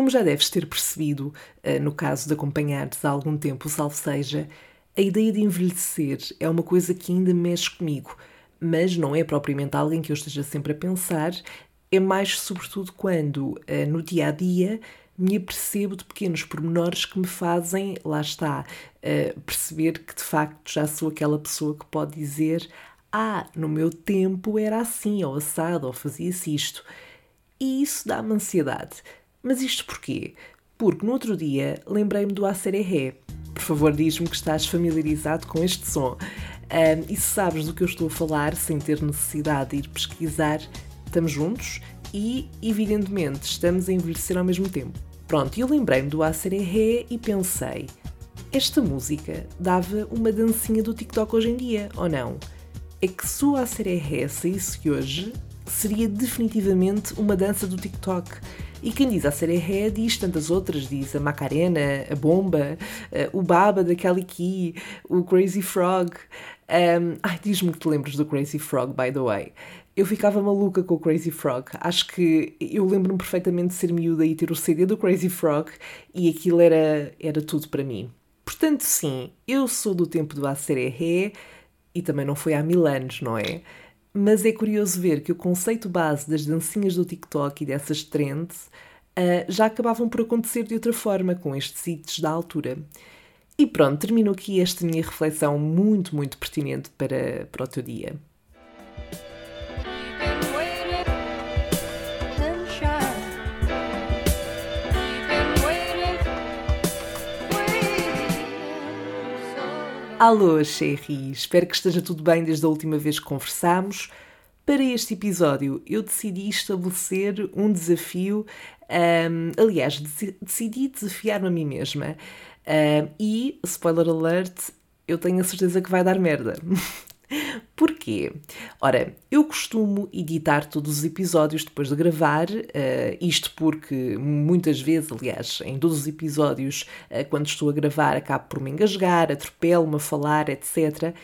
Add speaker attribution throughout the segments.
Speaker 1: Como já deves ter percebido, eh, no caso de acompanhares há algum tempo o Salve Seja, a ideia de envelhecer é uma coisa que ainda mexe comigo, mas não é propriamente alguém que eu esteja sempre a pensar, é mais sobretudo quando, eh, no dia a dia, me apercebo de pequenos pormenores que me fazem, lá está, uh, perceber que de facto já sou aquela pessoa que pode dizer: Ah, no meu tempo era assim, ou assado, ou fazia-se isto. E isso dá-me ansiedade. Mas isto porquê? Porque no outro dia lembrei-me do Acereré. Por favor, diz-me que estás familiarizado com este som. Um, e se sabes do que eu estou a falar, sem ter necessidade de ir pesquisar, estamos juntos e, evidentemente, estamos a envelhecer ao mesmo tempo. Pronto, eu lembrei-me do Acereré e pensei: esta música dava uma dancinha do TikTok hoje em dia, ou não? É que se o Acereré saísse hoje, seria definitivamente uma dança do TikTok. E quem diz a Sereré diz tantas outras, diz a Macarena, a Bomba, o Baba da Kelly Key, o Crazy Frog. Um, ai, diz-me que te lembras do Crazy Frog, by the way. Eu ficava maluca com o Crazy Frog. Acho que eu lembro-me perfeitamente de ser miúda e ter o CD do Crazy Frog e aquilo era, era tudo para mim. Portanto, sim, eu sou do tempo do Acereré e também não foi há mil anos, não é? Mas é curioso ver que o conceito base das dancinhas do TikTok e dessas trends uh, já acabavam por acontecer de outra forma, com estes hits da altura. E pronto, termino aqui esta minha reflexão muito, muito pertinente para, para o teu dia. Alô, Sherry! Espero que esteja tudo bem desde a última vez que conversámos. Para este episódio, eu decidi estabelecer um desafio. Um, aliás, decidi desafiar-me a mim mesma. Um, e, spoiler alert, eu tenho a certeza que vai dar merda. Porquê? Ora, eu costumo editar todos os episódios depois de gravar, uh, isto porque muitas vezes, aliás, em todos os episódios, uh, quando estou a gravar, acabo por me engasgar, atropelo-me a falar, etc.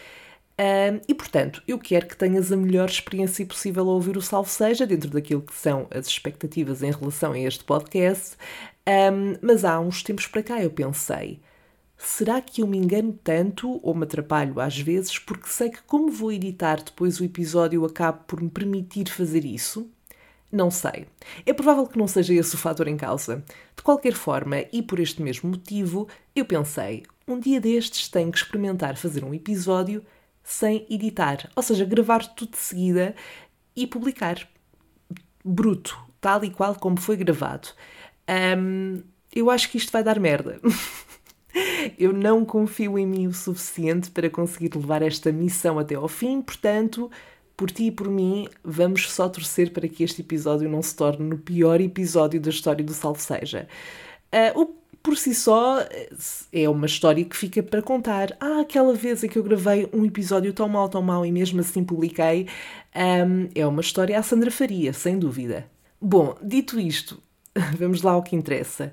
Speaker 1: Uh, e portanto, eu quero que tenhas a melhor experiência possível a ouvir o Salve Seja, dentro daquilo que são as expectativas em relação a este podcast. Um, mas há uns tempos para cá eu pensei Será que eu me engano tanto ou me atrapalho às vezes porque sei que, como vou editar depois o episódio, acabo por me permitir fazer isso? Não sei. É provável que não seja esse o fator em causa. De qualquer forma, e por este mesmo motivo, eu pensei: um dia destes tenho que experimentar fazer um episódio sem editar, ou seja, gravar tudo de seguida e publicar. Bruto, tal e qual como foi gravado. Eu acho que isto vai dar merda. Eu não confio em mim o suficiente para conseguir levar esta missão até ao fim, portanto, por ti e por mim, vamos só torcer para que este episódio não se torne no pior episódio da história do Salve Seja. Uh, o por si só é uma história que fica para contar. Ah, aquela vez em que eu gravei um episódio tão mal, tão mal e mesmo assim publiquei, um, é uma história à Sandra Faria, sem dúvida. Bom, dito isto, vamos lá ao que interessa.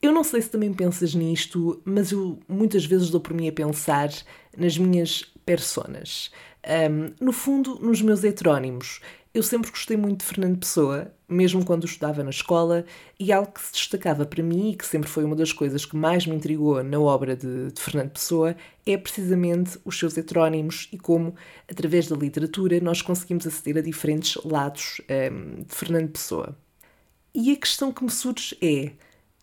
Speaker 1: Eu não sei se também pensas nisto, mas eu muitas vezes dou por mim a pensar nas minhas personas. Um, no fundo, nos meus heterónimos. Eu sempre gostei muito de Fernando Pessoa, mesmo quando estudava na escola, e algo que se destacava para mim e que sempre foi uma das coisas que mais me intrigou na obra de, de Fernando Pessoa é precisamente os seus heterónimos e como, através da literatura, nós conseguimos aceder a diferentes lados um, de Fernando Pessoa. E a questão que me surge é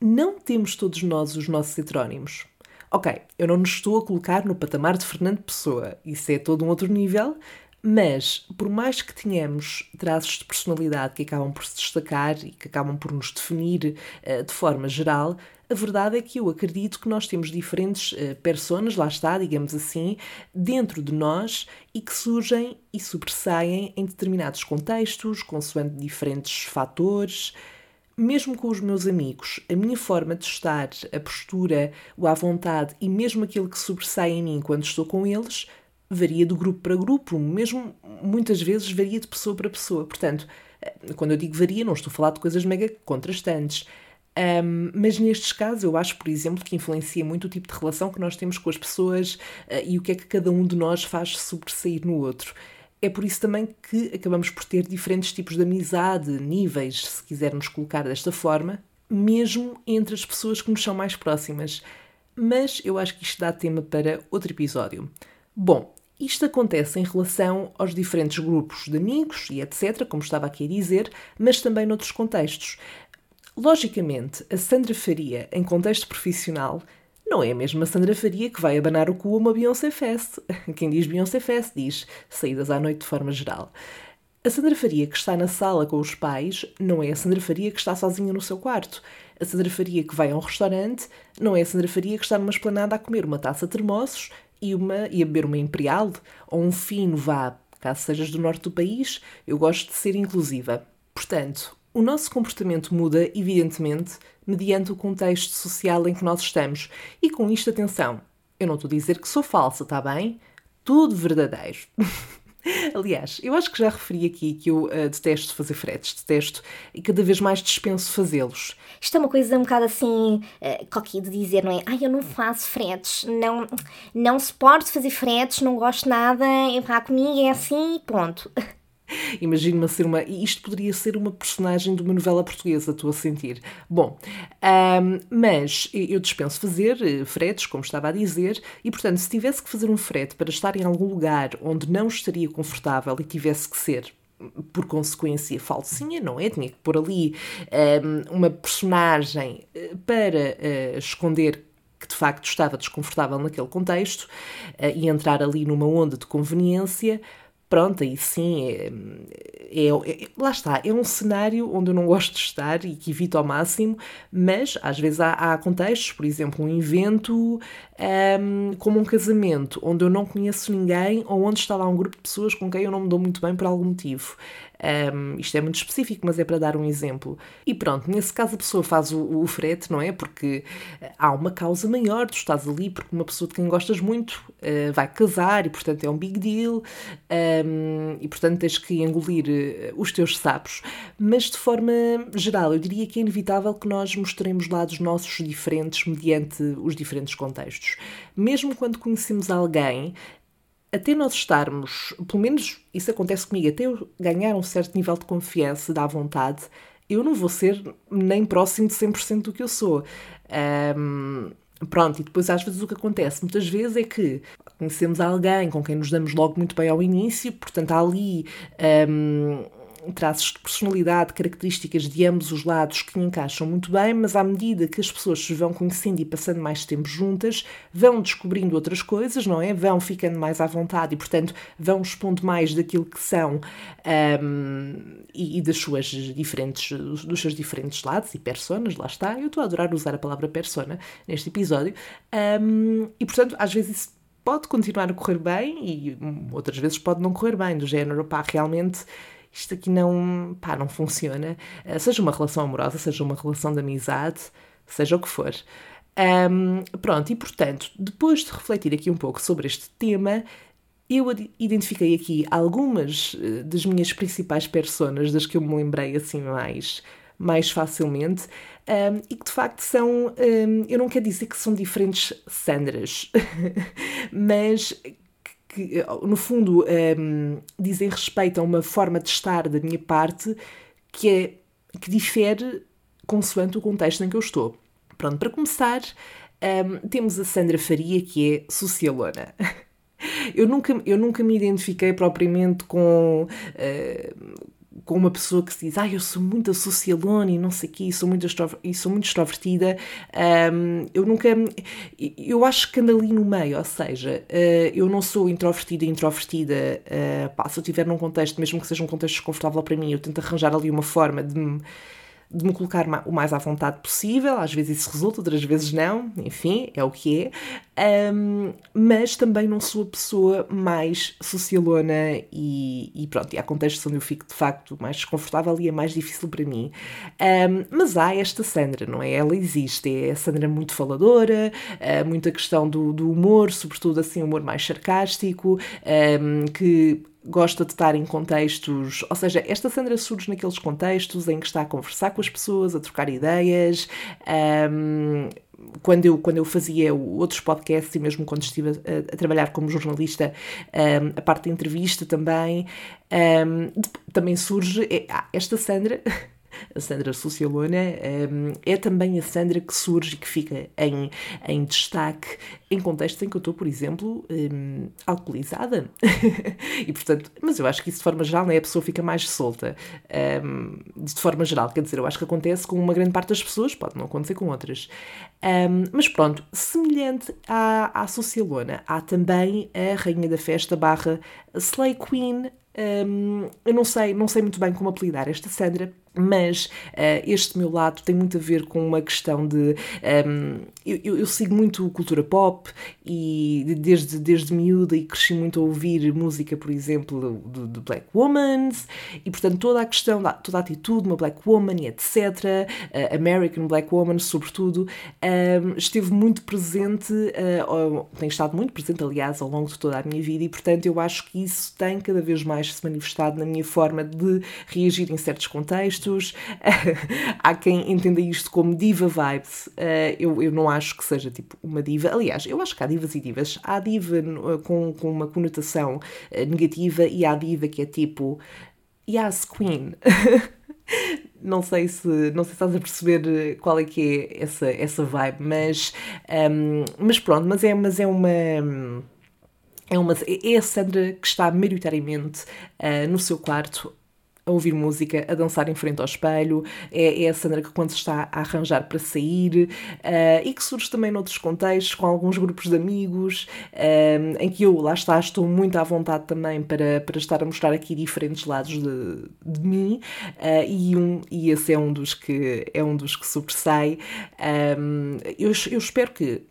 Speaker 1: não temos todos nós os nossos heterónimos. Ok, eu não nos estou a colocar no patamar de Fernando Pessoa, isso é todo um outro nível, mas por mais que tenhamos traços de personalidade que acabam por se destacar e que acabam por nos definir uh, de forma geral, a verdade é que eu acredito que nós temos diferentes uh, personas, lá está, digamos assim, dentro de nós e que surgem e sobressaem em determinados contextos, consoante diferentes fatores, mesmo com os meus amigos, a minha forma de estar, a postura, o à vontade e mesmo aquilo que sobressai em mim quando estou com eles, varia de grupo para grupo, mesmo muitas vezes varia de pessoa para pessoa. Portanto, eh, quando eu digo varia, não estou a falar de coisas mega contrastantes. Um, mas nestes casos, eu acho, por exemplo, que influencia muito o tipo de relação que nós temos com as pessoas uh, e o que é que cada um de nós faz sobressair no outro. É por isso também que acabamos por ter diferentes tipos de amizade, níveis, se quisermos colocar desta forma, mesmo entre as pessoas que nos são mais próximas. Mas eu acho que isto dá tema para outro episódio. Bom, isto acontece em relação aos diferentes grupos de amigos e etc., como estava aqui a dizer, mas também noutros contextos. Logicamente, a Sandra Faria, em contexto profissional, não é a mesma Sandra Faria que vai abanar o cu a uma Beyoncé Fest. Quem diz Beyoncé Fest diz saídas à noite de forma geral. A Sandra Faria que está na sala com os pais não é a Sandra Faria que está sozinha no seu quarto. A Sandra Faria que vai a um restaurante não é a Sandra Faria que está numa esplanada a comer uma taça de termossos e, uma, e a beber uma Imperial ou um fino vá, caso sejas do norte do país, eu gosto de ser inclusiva. Portanto, o nosso comportamento muda, evidentemente, mediante o contexto social em que nós estamos. E com isto, atenção, eu não estou a dizer que sou falsa, está bem? Tudo verdadeiro. Aliás, eu acho que já referi aqui que eu uh, detesto fazer fretes, detesto e cada vez mais dispenso fazê-los.
Speaker 2: Isto é uma coisa um bocado assim, uh, de dizer, não é? Ai, eu não faço fretes, não, não suporto fazer fretes, não gosto nada, pá, comigo é assim e ponto.
Speaker 1: Imagino-me a ser uma. Isto poderia ser uma personagem de uma novela portuguesa, estou a sentir. Bom, um, mas eu dispenso fazer eh, fretes, como estava a dizer, e portanto, se tivesse que fazer um frete para estar em algum lugar onde não estaria confortável e tivesse que ser por consequência, falsinha, não é? Tinha que pôr ali um, uma personagem eh, para uh, esconder que de facto estava desconfortável naquele contexto uh, e entrar ali numa onda de conveniência pronto, aí sim, é, é, é, lá está, é um cenário onde eu não gosto de estar e que evito ao máximo, mas às vezes há, há contextos, por exemplo, um evento um, como um casamento, onde eu não conheço ninguém ou onde está lá um grupo de pessoas com quem eu não me dou muito bem por algum motivo. Um, isto é muito específico, mas é para dar um exemplo. E pronto, nesse caso a pessoa faz o, o frete, não é? Porque há uma causa maior, tu estás ali porque uma pessoa de quem gostas muito uh, vai casar e, portanto, é um big deal um, e, portanto, tens que engolir uh, os teus sapos. Mas, de forma geral, eu diria que é inevitável que nós mostremos lados nossos diferentes mediante os diferentes contextos. Mesmo quando conhecemos alguém, até nós estarmos, pelo menos isso acontece comigo, até eu ganhar um certo nível de confiança, da vontade, eu não vou ser nem próximo de 100% do que eu sou. Um, pronto, e depois às vezes o que acontece muitas vezes é que conhecemos alguém com quem nos damos logo muito bem ao início, portanto há ali. Um, traços de personalidade, características de ambos os lados que encaixam muito bem, mas à medida que as pessoas se vão conhecendo e passando mais tempo juntas, vão descobrindo outras coisas, não é? Vão ficando mais à vontade e, portanto, vão expondo mais daquilo que são um, e, e, das suas diferentes, dos seus diferentes lados e personas, lá está. Eu estou a adorar usar a palavra persona neste episódio. Um, e, portanto, às vezes isso pode continuar a correr bem e outras vezes pode não correr bem, do género, pá, realmente isto aqui não, pá, não funciona. Uh, seja uma relação amorosa, seja uma relação de amizade, seja o que for. Um, pronto, e portanto, depois de refletir aqui um pouco sobre este tema, eu identifiquei aqui algumas uh, das minhas principais personas, das que eu me lembrei assim mais, mais facilmente, um, e que de facto são, um, eu não quero dizer que são diferentes Sandras, mas que, eh, no fundo, um, ehm, dizem respeito a uma forma de estar da minha parte que, é, que difere consoante o contexto em que eu estou. Pronto, para começar, um, ehm, temos a Sandra Faria, que é socialona. Eu nunca, eu nunca me identifiquei propriamente com, uh, com uma pessoa que se diz, ah, eu sou muito socialona e não sei o quê, e sou muito, e sou muito extrovertida, um, eu nunca, eu acho que ando ali no meio, ou seja, uh, eu não sou introvertida e introvertida, uh, pá, se eu estiver num contexto, mesmo que seja um contexto desconfortável para mim, eu tento arranjar ali uma forma de me de me colocar o mais à vontade possível, às vezes isso resulta, outras vezes não, enfim, é o que é, um, mas também não sou a pessoa mais socialona e, e, pronto, e há contextos onde eu fico de facto mais desconfortável e é mais difícil para mim. Um, mas há esta Sandra, não é? Ela existe, é a Sandra muito faladora, uh, muita questão do, do humor, sobretudo assim, humor mais sarcástico, um, que gosta de estar em contextos, ou seja, esta Sandra surge naqueles contextos em que está a conversar com as pessoas, a trocar ideias. Um, quando eu, quando eu fazia outros podcasts e mesmo quando estive a, a trabalhar como jornalista, um, a parte da entrevista também, um, também surge é, ah, esta Sandra a Sandra Socialona, um, é também a Sandra que surge e que fica em, em destaque em contextos em que eu estou, por exemplo, um, alcoolizada. e portanto, mas eu acho que isso de forma geral, né, a pessoa fica mais solta. Um, de forma geral, quer dizer, eu acho que acontece com uma grande parte das pessoas, pode não acontecer com outras. Um, mas pronto, semelhante à, à Socialona, há também a Rainha da Festa barra Slay Queen. Eu não sei, não sei muito bem como apelidar esta Sandra, mas uh, este meu lado tem muito a ver com uma questão de. Um, eu, eu, sigo muito cultura pop e desde, desde miúda e cresci muito a ouvir música, por exemplo, de, Black Womans e, portanto, toda a questão, toda a atitude, uma Black Woman e etc., uh, American Black Woman, sobretudo, um, esteve muito presente, uh, tem estado muito presente, aliás, ao longo de toda a minha vida e, portanto, eu acho que isso tem cada vez mais se manifestado na minha forma de reagir em certos contextos Há quem entenda isto como diva vibes. Uh, eu, eu não acho que seja tipo uma diva. Aliás, eu acho que há divas e divas. Há diva uh, com, com uma conotação uh, negativa e há diva que é tipo Yes, Queen. não sei se não sei se estás a perceber qual é que é essa, essa vibe, mas, um, mas pronto, mas é, mas é uma é, uma, é a Sandra que está maioritariamente uh, no seu quarto a ouvir música, a dançar em frente ao espelho, é, é a Sandra que quando se está a arranjar para sair uh, e que surge também noutros contextos, com alguns grupos de amigos, uh, em que eu, lá está, estou muito à vontade também para, para estar a mostrar aqui diferentes lados de, de mim uh, e, um, e esse é um dos que, é um dos que sobressai. Eu, eu espero que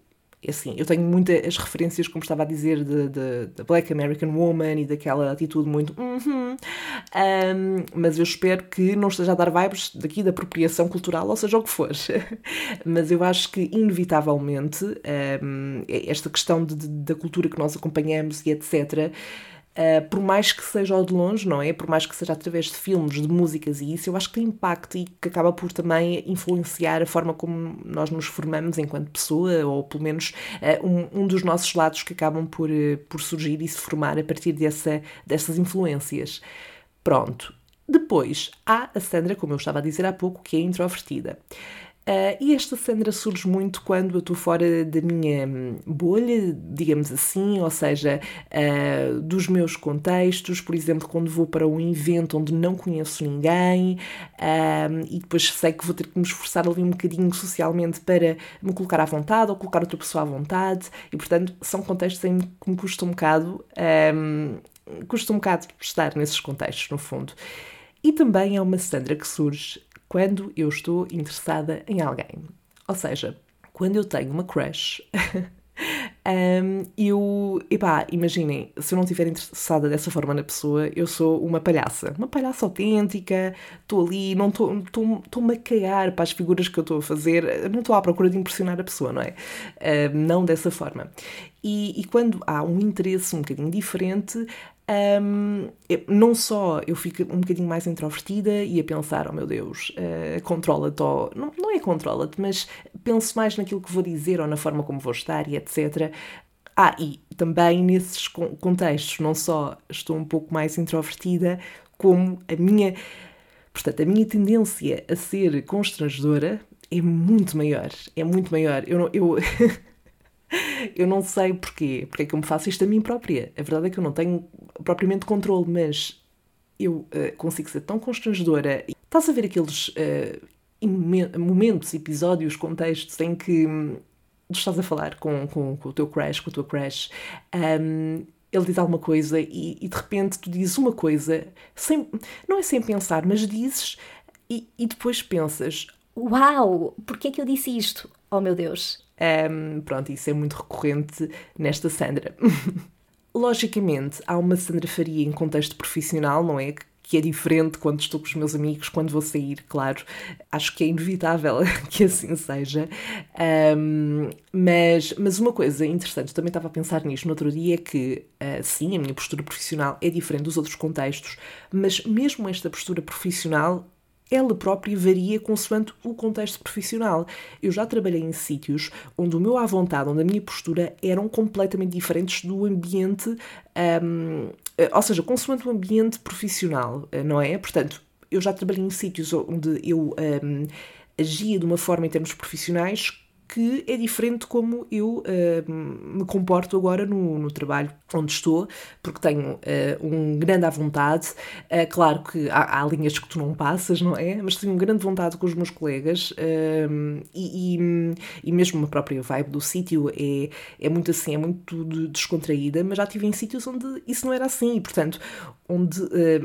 Speaker 1: assim, eu tenho muitas referências, como estava a dizer, da Black American Woman e daquela atitude muito uh -huh, um, mas eu espero que não esteja a dar vibes daqui da apropriação cultural, ou seja, o que for. mas eu acho que, inevitavelmente, um, esta questão de, de, da cultura que nós acompanhamos e etc., Uh, por mais que seja ao de longe, não é? Por mais que seja através de filmes, de músicas e isso, eu acho que tem impacto e que acaba por também influenciar a forma como nós nos formamos enquanto pessoa, ou pelo menos uh, um, um, dos nossos lados que acabam por, uh, por surgir e se formar a partir dessa, dessas influências. Pronto. Depois, há a Sandra, como eu estava a dizer há pouco, que é introvertida. Uh, e esta Sandra surge muito quando eu estou fora da minha hum, bolha, digamos assim, ou seja, uh, dos meus contextos, por exemplo, quando vou para um evento onde não conheço ninguém uh, e depois sei que vou ter que me esforçar ali um bocadinho socialmente para me colocar à vontade ou colocar outra pessoa à vontade, e portanto são contextos em que me custa um bocado, um, custa um bocado estar nesses contextos, no fundo. E também é uma Sandra que surge quando eu estou interessada em alguém. Ou seja, quando eu tenho uma crush, um, eu. Epá, imaginem, se eu não estiver interessada dessa forma na pessoa, eu sou uma palhaça. Uma palhaça autêntica, estou ali, não estou-me a cagar para as figuras que eu estou a fazer, não estou à procura de impressionar a pessoa, não é? Um, não dessa forma. E, e, quando há um interesse um bocadinho diferente, um, não só eu fico um bocadinho mais introvertida e a pensar, oh meu Deus, uh, controla-te, não, não é controla-te, mas penso mais naquilo que vou dizer ou na forma como vou estar e etc. Ah, e também nesses contextos, não só estou um pouco mais introvertida, como a minha. Portanto, a minha tendência a ser constrangedora é muito maior. É muito maior. Eu, eu eu não sei porquê, porque é que eu me faço isto a mim própria. A verdade é que eu não tenho propriamente controle, mas eu uh, consigo ser tão constrangedora. Estás a ver aqueles uh, momentos, episódios, contextos em que tu estás a falar com, com, com, o teu crush, com a tua crush, um, ele diz alguma coisa e, e, de repente tu dizes uma coisa, sem, não é sem pensar, mas dizes e, e depois pensas:
Speaker 2: Uau, porquê é que eu disse isto? Oh meu Deus,
Speaker 1: um, pronto, isso é muito recorrente nesta Sandra. Logicamente, há uma Sandra Faria em contexto profissional, não é? Que é diferente quando estou com os meus amigos, quando vou sair, claro. Acho que é inevitável que assim seja. Um, mas, mas uma coisa interessante, também estava a pensar nisto no outro dia, é que uh, sim, a minha postura profissional é diferente dos outros contextos, mas mesmo esta postura profissional ela própria varia consoante o contexto profissional. Eu já trabalhei em sítios onde o meu à vontade, onde a minha postura eram completamente diferentes do ambiente, um, ou seja, consoante o ambiente profissional, não é? Portanto, eu já trabalhei em sítios onde eu um, agia de uma forma em termos profissionais que é diferente como eu uh, me comporto agora no, no, trabalho onde estou, porque tenho uh, um grande à vontade. Uh, claro que há, há, linhas que tu não passas, não é? Mas tenho um grande vontade com os meus colegas e, e, e, mesmo a própria vibe do sítio é, é muito assim, é muito descontraída, mas já estive em sítios onde isso não era assim, e portanto, onde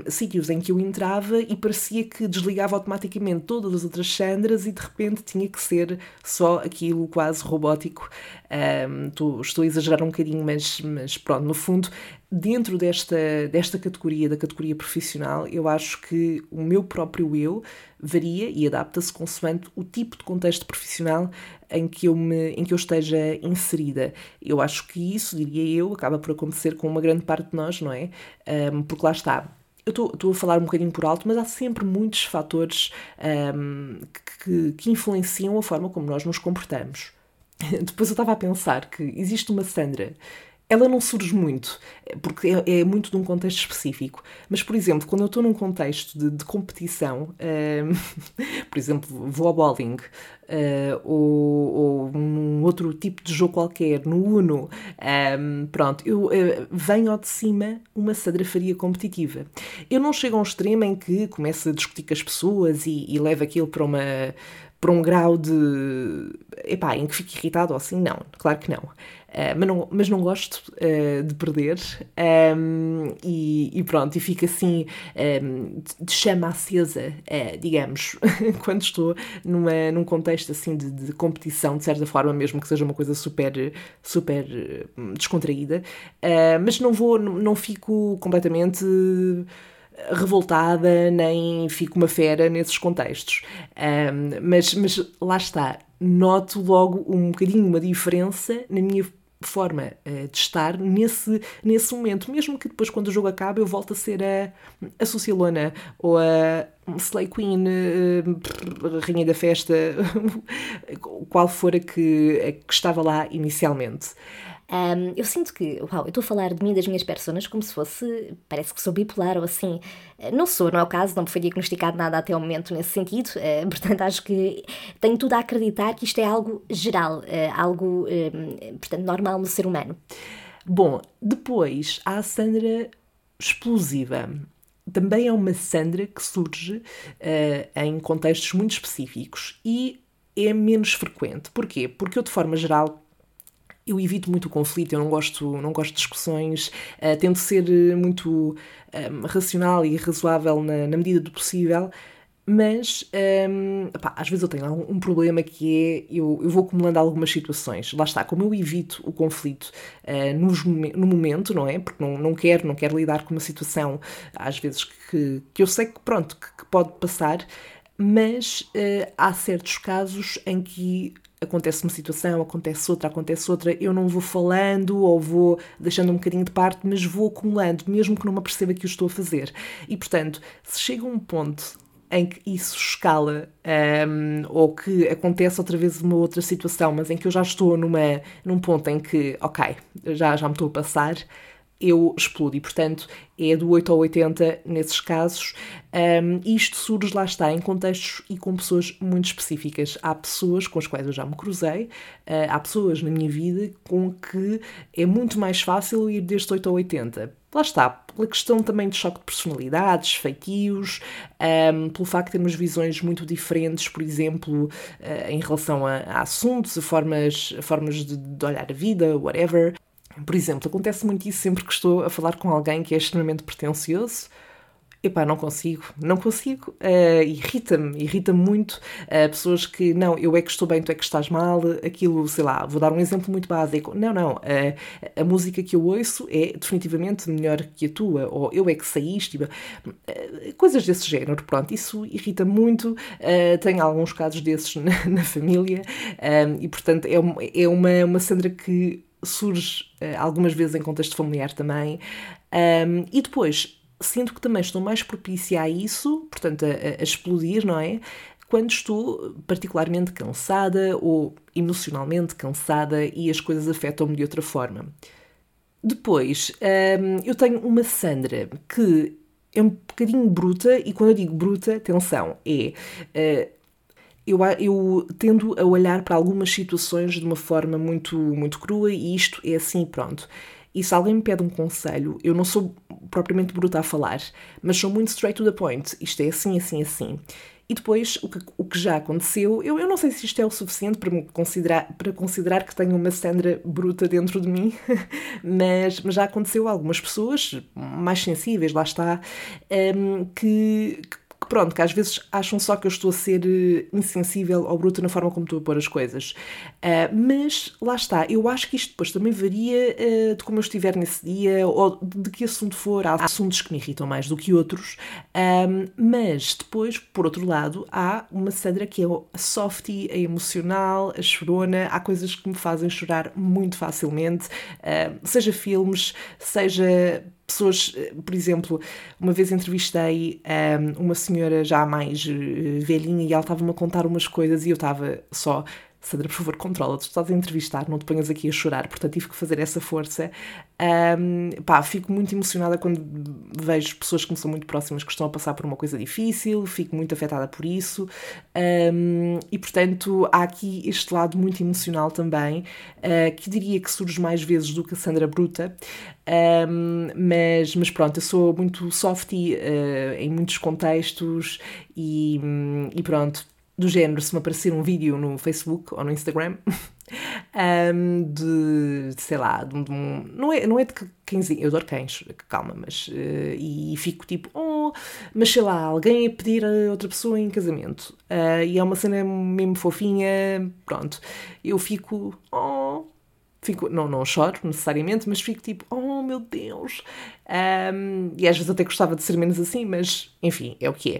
Speaker 1: sítios em que eu entrava e parecia que desligava automaticamente todas as outras Sandras e de repente tinha que ser só aquilo quase robótico. Um, estou, estou, a exagerar um bocadinho, mas, mas pronto, no fundo, dentro desta, desta categoria, da categoria profissional, eu acho que o meu próprio eu varia e adapta-se consoante o tipo de contexto profissional em que eu, me, em que eu esteja inserida. Eu acho que isso, diria eu, acaba por acontecer com uma grande parte de nós, não é? Um, porque lá está, eu estou a falar um bocadinho por alto, mas há sempre muitos fatores um, que, que influenciam a forma como nós nos comportamos. Depois eu estava a pensar que existe uma Sandra ela não surge muito, porque é, é, muito de um contexto específico. Mas, por exemplo, quando eu estou num contexto de, de competição, uh, por exemplo, vou ao bowling, uh, ou, ou num outro tipo de jogo qualquer, no Uno, um, pronto, eu uh, venho ao de cima uma sadrafaria competitiva. Eu não chego a um extremo em que começo a discutir com as pessoas e, e levo aquilo para uma para um grau de. epá, em que fico irritado ou assim, não, claro que não. Uh, mas, não mas não gosto uh, de perder um, e, e, pronto, e fico assim um, de chama acesa, uh, digamos, quando estou numa, num contexto assim de, de, competição, de certa forma, mesmo que seja uma coisa super, super descontraída, mas não vou, não, não fico completamente revoltada, nem fico uma fera nesses contextos. Um, mas, mas lá está, noto logo um bocadinho uma diferença na minha forma uh, de estar nesse, nesse momento, mesmo que depois quando o jogo acaba eu volte a ser a, a Socialona ou a Slay Queen, uh, Rainha da Festa, qual for a que, a que estava lá inicialmente.
Speaker 2: Um, eu sinto que, uau, eu estou a falar de mim das minhas personas como se fosse, parece que sou bipolar ou assim. Não sou, não é o caso, não me foi diagnosticado nada até o momento nesse sentido, uh, portanto acho que tenho tudo a acreditar que isto é algo geral, uh, algo, uh, portanto, normal no ser humano.
Speaker 1: Bom, depois há a Sandra explosiva. Também é uma Sandra que surge em contextos muito específicos e é menos frequente. Porquê? Porque eu, de forma geral, eu evito muito o conflito, eu não gosto, não gosto de discussões, uh, tento ser eh, muito um, ehm, racional e razoável na, na, medida do possível, mas um, ehm, às vezes eu tenho um problema que é eu, eu vou acumulando algumas situações. Lá está, como eu evito o conflito uh, nos, no momento, não é? Porque não, não quero, não quero lidar com uma situação, às vezes, que, que eu sei que pronto, que, que pode passar, mas uh, há certos casos em que acontece uma situação, acontece outra, acontece outra, eu não vou falando ou vou deixando um bocadinho de parte, mas vou acumulando, mesmo que não me aperceba que o estou a fazer. E portanto, se chega um ponto em que isso escala um, ou que acontece outra vez uma outra situação, mas em que eu já estou numa, num ponto em que, ok, já, já me estou a passar, eu explodo. E, portanto, é do 8 ao 80 nesses casos. Um, isto surge, lá está, em contextos e com pessoas muito específicas. Há pessoas com as quais eu já me cruzei, uh, há pessoas na minha vida com que é muito mais fácil ir deste 8 ao 80. Lá está, pela questão também de choque de personalidades, feitios, um, pelo facto de termos visões muito diferentes, por exemplo, uh, em relação a, a, assuntos, a formas, a formas de, de olhar a vida, whatever. Por exemplo, acontece muito isso sempre que estou a falar com alguém que é extremamente pretencioso. Epá, não consigo, não consigo. Uh, irrita-me, irrita-me muito uh, pessoas que, não, eu é que estou bem, tu é que estás mal, aquilo, sei lá, vou dar um exemplo muito básico. Não, não, uh, a música que eu ouço é definitivamente melhor que a tua, ou eu é que isto, coisas desse género, pronto, isso irrita muito. tenho alguns casos desses na, na família e, portanto, é, é uma, uma Sandra que surge uh, algumas vezes em contexto familiar também. Um, e depois, sinto que também estou mais propícia a isso, portanto, a, a explodir, não é? Quando estou particularmente cansada ou emocionalmente cansada e as coisas afetam-me de outra forma. Depois, um, eu tenho uma Sandra que é um bocadinho bruta, e quando eu digo bruta, atenção, é. Uh, eu, eu, tendo a olhar para algumas situações de uma forma muito, muito crua e isto é assim pronto. E se alguém me pede um conselho, eu não sou propriamente bruta a falar, mas sou muito straight to the point. Isto é assim, assim, assim. E depois, o que, o que já aconteceu, eu, eu não sei se isto é o suficiente para, considerar, para considerar que tenho uma Sandra bruta dentro de mim, mas, mas já aconteceu a algumas pessoas mais sensíveis, lá está, um, que, que que pronto, que às vezes acham só que eu estou a ser eh, insensível ou bruta na forma como estou a pôr as coisas. Uh, mas lá está, eu acho que isto depois também varia uh, de como eu estiver nesse dia ou de que assunto for. Há assuntos que me irritam mais do que outros, um, mas depois, por outro lado, há uma Sandra que é a softie, a emocional, a chorona. Há coisas que me fazem chorar muito facilmente, uh, seja filmes, seja pessoas, eh, por exemplo, uma vez entrevistei um, ehm, uma senhora já mais uh, velhinha e ela estava-me a contar umas coisas e eu estava só Sandra, por favor, controla-te, estás a entrevistar, não te ponhas aqui a chorar, portanto tive que fazer essa força. Um, pá, fico muito emocionada quando vejo pessoas que me são muito próximas que estão a passar por uma coisa difícil, fico muito afetada por isso. Um, e portanto, há aqui este lado muito emocional também, uh, que diria que surge mais vezes do que a Sandra Bruta. Um, mas, mas pronto, eu sou muito softy uh, em muitos contextos e, e pronto do género, se me aparecer um vídeo no Facebook ou no Instagram um, de, sei lá, de, de um, não, é, não é de cãezinho, eu adoro cães, calma, mas uh, e fico tipo, oh, mas sei lá, alguém a pedir a outra pessoa em casamento uh, e é uma cena mesmo fofinha, pronto, eu fico, oh, fico, não, não choro necessariamente, mas fico tipo, oh meu Deus, um, e às vezes até gostava de ser menos assim, mas enfim, é o que é.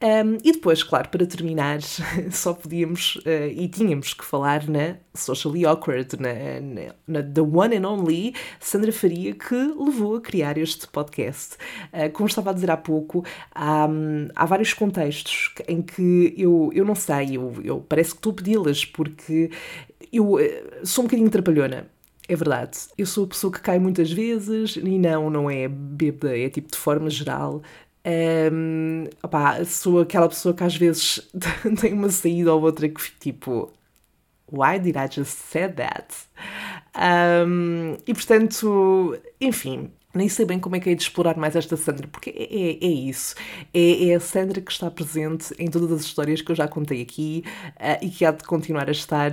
Speaker 1: Um, e depois, claro, para terminar, só podíamos uh, e tínhamos que falar na Socially Awkward, na, na, na, The One and Only Sandra Faria, que levou a criar este podcast. Uh, como estava a dizer há pouco, há, há vários contextos em que eu, eu não sei, eu, eu parece que estou a pedi-las, porque eu uh, sou um bocadinho trapalhona. É verdade. Eu sou a pessoa que cai muitas vezes e não, não é bêbada, é tipo de forma geral. Um, opá, sou aquela pessoa que às vezes tem uma saída ou outra que fica tipo Why did I just say that? Um, e portanto, enfim, nem sei bem como é que é de explorar mais esta Sandra, porque é, é, é isso. É, é, a Sandra que está presente em todas as histórias que eu já contei aqui uh, e que há de continuar a estar.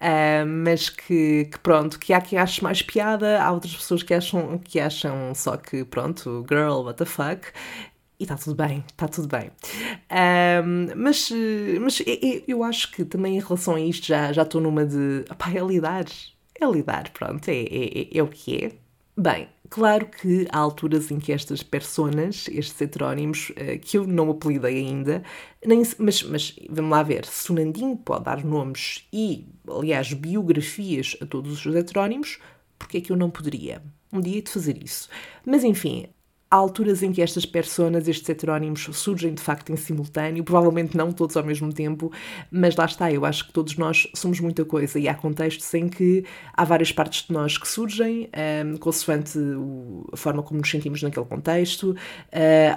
Speaker 1: Uh, mas que, que, pronto, que há quem ache mais piada, há outras pessoas que acham, que acham só que pronto, girl, what the fuck, e está tudo bem, está tudo bem. Um, mas mas eu acho que também em relação a isto já, já estou numa de. Opá, é lidar. É lidar, pronto, é, é, é, é o que é. Bem, claro que há alturas em que estas personas, estes heterónimos, uh, que eu não apelidei ainda, nem, mas, mas vamos lá ver, se o Nandinho pode dar nomes e, aliás, biografias a todos os heterónimos, porque é que eu não poderia? Um dia de fazer isso. Mas enfim, Há alturas em que estas personas, estes heterónimos, surgem de facto em simultâneo, provavelmente não todos ao mesmo tempo, mas lá está, eu acho que todos nós somos muita coisa e há contextos em que há várias partes de nós que surgem, um, consoante a forma como nos sentimos naquele contexto, uh,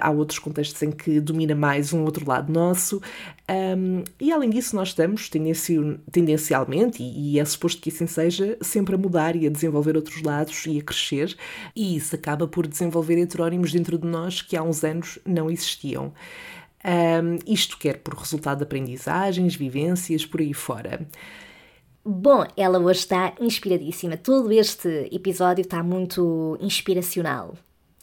Speaker 1: há outros contextos em que domina mais um outro lado nosso, um, e além disso, nós estamos tendencialmente, e, e é suposto que assim seja, sempre a mudar e a desenvolver outros lados e a crescer, e isso acaba por desenvolver heterónimos dentro de nós que há uns anos não existiam. Um, isto quer por resultado de aprendizagens, vivências, por aí fora.
Speaker 2: Bom, ela hoje está inspiradíssima. Todo este episódio está muito inspiracional.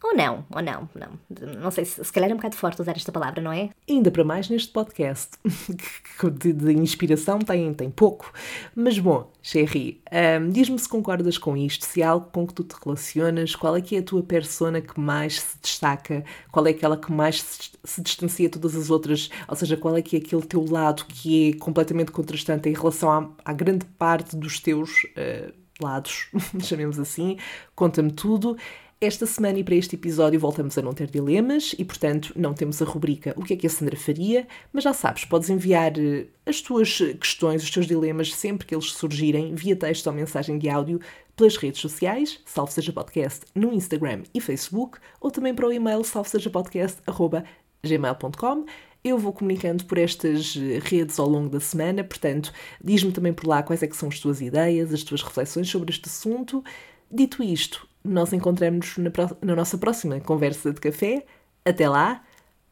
Speaker 2: Ou não, ou não, não. Não sei se, se calhar é um bocado forte usar esta palavra, não é?
Speaker 1: Ainda para mais neste podcast, de, de, inspiração tem, tem pouco. Mas bom, Sherry, um, diz-me se concordas com isto, se há algo com que tu te relacionas, qual é que é a tua persona que mais se destaca, qual é aquela que mais se, se distancia de todas as outras, ou seja, qual é que é aquele teu lado que é completamente contrastante em relação à, à grande parte dos teus uh, lados, chamemos assim, conta-me tudo. Esta semana e para este episódio voltamos a não ter dilemas e, portanto, não temos a rubrica O que é que a Sandra faria, mas já sabes, podes enviar eh, as tuas questões, os teus dilemas, sempre que eles surgirem, via texto ou mensagem de áudio, pelas redes sociais, Salve Seja Podcast, no Instagram e Facebook, ou também para o e-mail salvesejapodcast.gmail.com. Eu vou comunicando por estas eh, redes ao longo da semana, portanto, diz-me também por lá quais é que são as tuas ideias, as tuas reflexões sobre este assunto. Dito isto, nós encontramos na, na nossa próxima conversa de café. Até lá,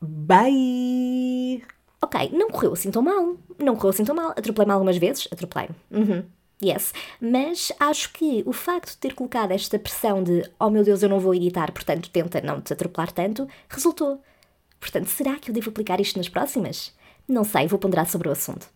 Speaker 1: bye!
Speaker 2: Ok, não correu assim tão mal. Não correu assim tão mal. Atropelei-me algumas vezes. Atropelei-me. Uhum. Yes. Mas acho que o facto de ter colocado esta pressão de oh meu Deus, eu não vou editar, portanto tenta não te atropelar tanto, resultou. Portanto, será que eu devo aplicar isto nas próximas? Não sei, vou ponderar sobre o assunto.